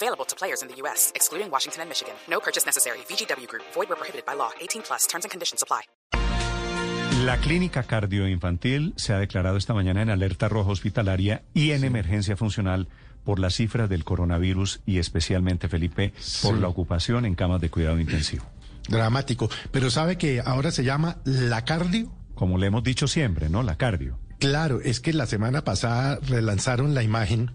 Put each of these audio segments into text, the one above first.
Available to players in the U.S., excluding Washington and Michigan. No purchase necessary. VGW Group. Void where prohibited by law. 18 plus. Terms and conditions apply. La clínica cardioinfantil se ha declarado esta mañana en alerta roja hospitalaria y en emergencia funcional por las cifras del coronavirus y especialmente, Felipe, por Sí. la ocupación en camas de cuidado intensivo. Dramático. Pero sabe que ahora se llama la cardio. Como le hemos dicho siempre, ¿no? La cardio. Claro, es que la semana pasada relanzaron la imagen,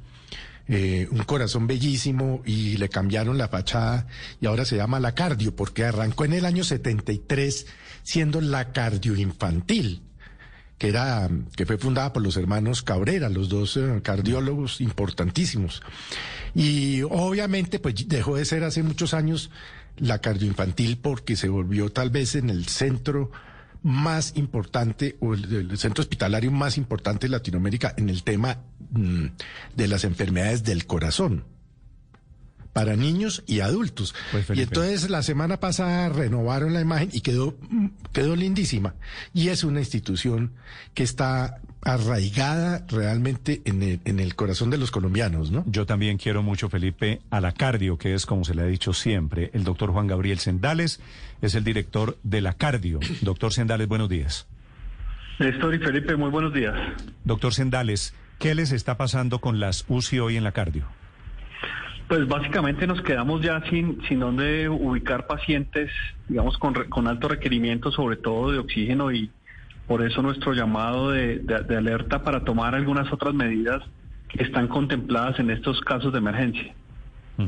eh, un corazón bellísimo y le cambiaron la fachada y ahora se llama la cardio porque arrancó en el año 73 siendo la cardio infantil que era que fue fundada por los hermanos Cabrera, los dos eh, cardiólogos importantísimos. Y obviamente pues dejó de ser hace muchos años la cardioinfantil porque se volvió tal vez en el centro más importante o el, centro hospitalario más importante de Latinoamérica en el tema de las enfermedades del corazón para niños y adultos. Pues, y entonces la semana pasada renovaron la imagen y quedó, mm, quedó lindísima. Y es una institución que está arraigada realmente en el, en el corazón de los colombianos, ¿no? Yo también quiero mucho, Felipe, a la cardio, que es como se le ha dicho siempre. El doctor Juan Gabriel Sendales es el director de la cardio. Doctor Sendales, buenos días. Néstor y Felipe, muy buenos días. Doctor Sendales, ¿qué les está pasando con las UCI hoy en la cardio? Pues básicamente nos quedamos ya sin, sin dónde ubicar pacientes, digamos, con, re- con alto requerimiento, sobre todo de oxígeno, y por eso nuestro llamado de, de- de alerta para tomar algunas otras medidas que están contempladas en estos casos de emergencia. Mm.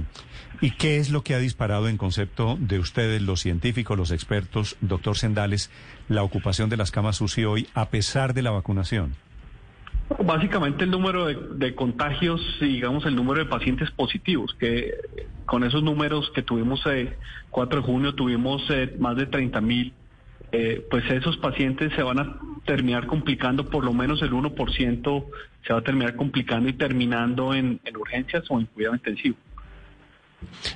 ¿Y qué es lo que ha disparado en concepto de ustedes, los científicos, los expertos, doctor Sendales, la ocupación de las camas UCI hoy a pesar de la vacunación? Básicamente el número de, contagios y digamos el número de pacientes positivos, que eh, con esos números que tuvimos el 4 de junio tuvimos eh, más de 30 mil, eh, pues esos pacientes se van a terminar complicando, por lo menos el 1% se va a terminar complicando y terminando en, en urgencias o en cuidado intensivo.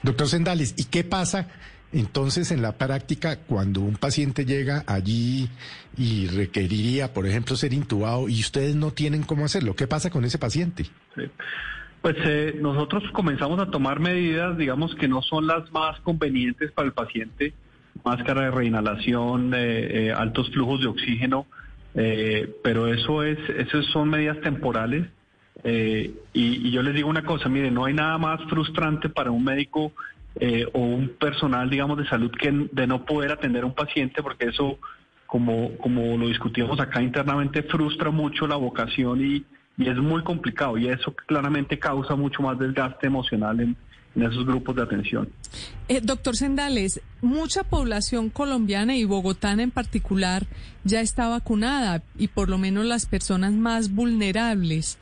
Doctor Sendales, ¿y qué pasa entonces en la práctica cuando un paciente llega allí y requeriría, por ejemplo, ser intubado y ustedes no tienen cómo hacerlo? ¿Qué pasa con ese paciente? Pues eh, nosotros comenzamos a tomar medidas, digamos que no son las más convenientes para el paciente, máscara de reinhalación, eh, eh, altos flujos de oxígeno, eh, pero eso es, eso son medidas temporales. eh, y, y yo les digo una cosa, mire, no hay nada más frustrante para un médico eh, o un personal, digamos, de salud que de no poder atender a un paciente, porque eso, como, como lo discutimos acá internamente, frustra mucho la vocación y, y es muy complicado y eso claramente causa mucho más desgaste emocional en, en esos grupos de atención. Eh, doctor Sendales, mucha población colombiana y bogotana en particular ya está vacunada y por lo menos las personas más vulnerables.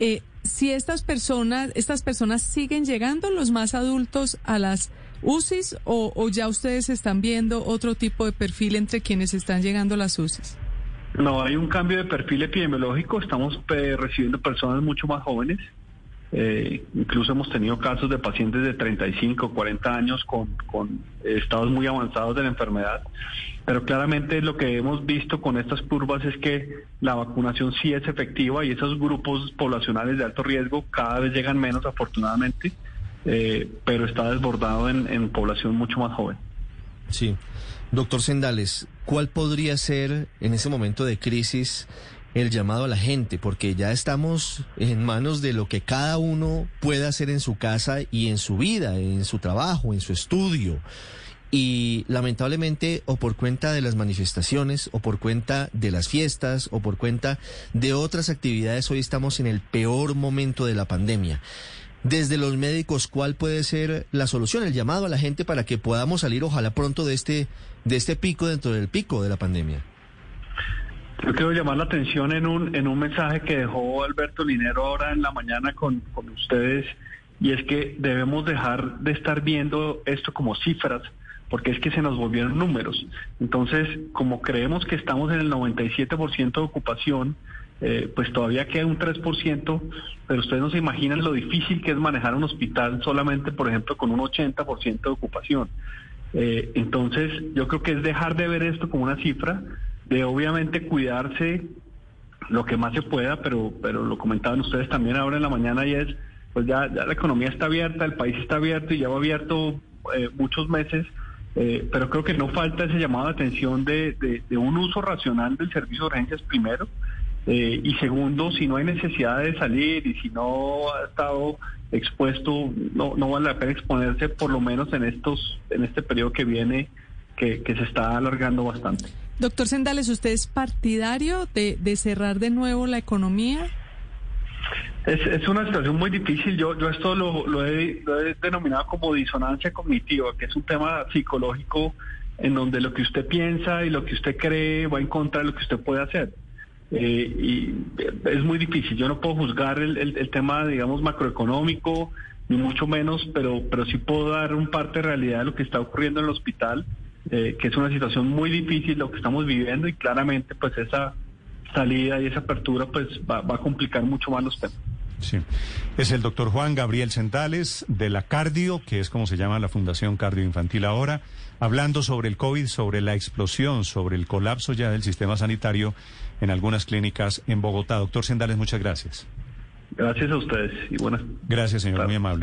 Eh, si estas personas, estas personas siguen llegando, los más adultos, a las UCIs o, ya ustedes están viendo otro tipo de perfil entre quienes están llegando a las UCIs? No, hay un cambio de perfil epidemiológico, estamos eh, recibiendo personas mucho más jóvenes, eh, incluso hemos tenido casos de pacientes de 35, 40 años con, estados muy avanzados de la enfermedad, pero claramente lo que hemos visto con estas curvas es que la vacunación sí es efectiva y esos grupos poblacionales de alto riesgo cada vez llegan menos afortunadamente, eh, pero está desbordado en, en población mucho más joven. Sí. Doctor Sendales, ¿cuál podría ser en ese momento de crisis el llamado a la gente? Porque ya estamos en manos de lo que cada uno puede hacer en su casa y en su vida, en su trabajo, en su estudio. Y lamentablemente, o por cuenta de las manifestaciones, o por cuenta de las fiestas, o por cuenta de otras actividades, hoy estamos en el peor momento de la pandemia. Desde los médicos, ¿cuál puede ser la solución, el llamado a la gente para que podamos salir, ojalá pronto, de este, de este pico dentro del pico de la pandemia? Yo quiero llamar la atención en un, en un mensaje que dejó Alberto Linero ahora en la mañana con, con ustedes, y es que debemos dejar de estar viendo esto como cifras, porque es que se nos volvieron números. Entonces, como creemos que estamos en el 97% de ocupación, eh, pues todavía queda un 3%, pero ustedes no se imaginan lo difícil que es manejar un hospital solamente, por ejemplo, con un 80% de ocupación. Eh, entonces, yo creo que es dejar de ver esto como una cifra, de obviamente cuidarse lo que más se pueda, pero, pero lo comentaban ustedes también ahora en la mañana y es, pues ya, ya la economía está abierta, el país está abierto y ya va abierto eh, muchos meses, eh, pero creo que no falta ese llamado de atención de, de, un uso racional del servicio de urgencias primero, eh, y segundo, si no hay necesidad de salir y si no ha estado expuesto, no, no vale la pena exponerse por lo menos en estos, en este periodo que viene, que, que se está alargando bastante. Doctor Sendales, ¿usted es partidario de, cerrar de nuevo la economía? Es, una situación muy difícil. Yo, yo esto lo, he, lo, he, denominado como disonancia cognitiva, que es un tema psicológico en donde lo que usted piensa y lo que usted cree va en contra de lo que usted puede hacer. Eh, y es muy difícil. Yo no puedo juzgar el, el, tema, digamos, macroeconómico, ni mucho menos, pero, pero sí puedo dar un parte de realidad de lo que está ocurriendo en el hospital, eh, que es una situación muy difícil lo que estamos viviendo y claramente pues esa salida y esa apertura pues va, va a complicar mucho más los temas. Sí. Es el doctor Juan Gabriel Centales de la Cardio, que es como se llama la Fundación Cardio Infantil ahora, hablando sobre el COVID, sobre la explosión, sobre el colapso ya del sistema sanitario en algunas clínicas en Bogotá. Doctor Centales, muchas gracias. Gracias a ustedes y buenas. Gracias, señor, claro. muy amable.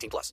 18 plus.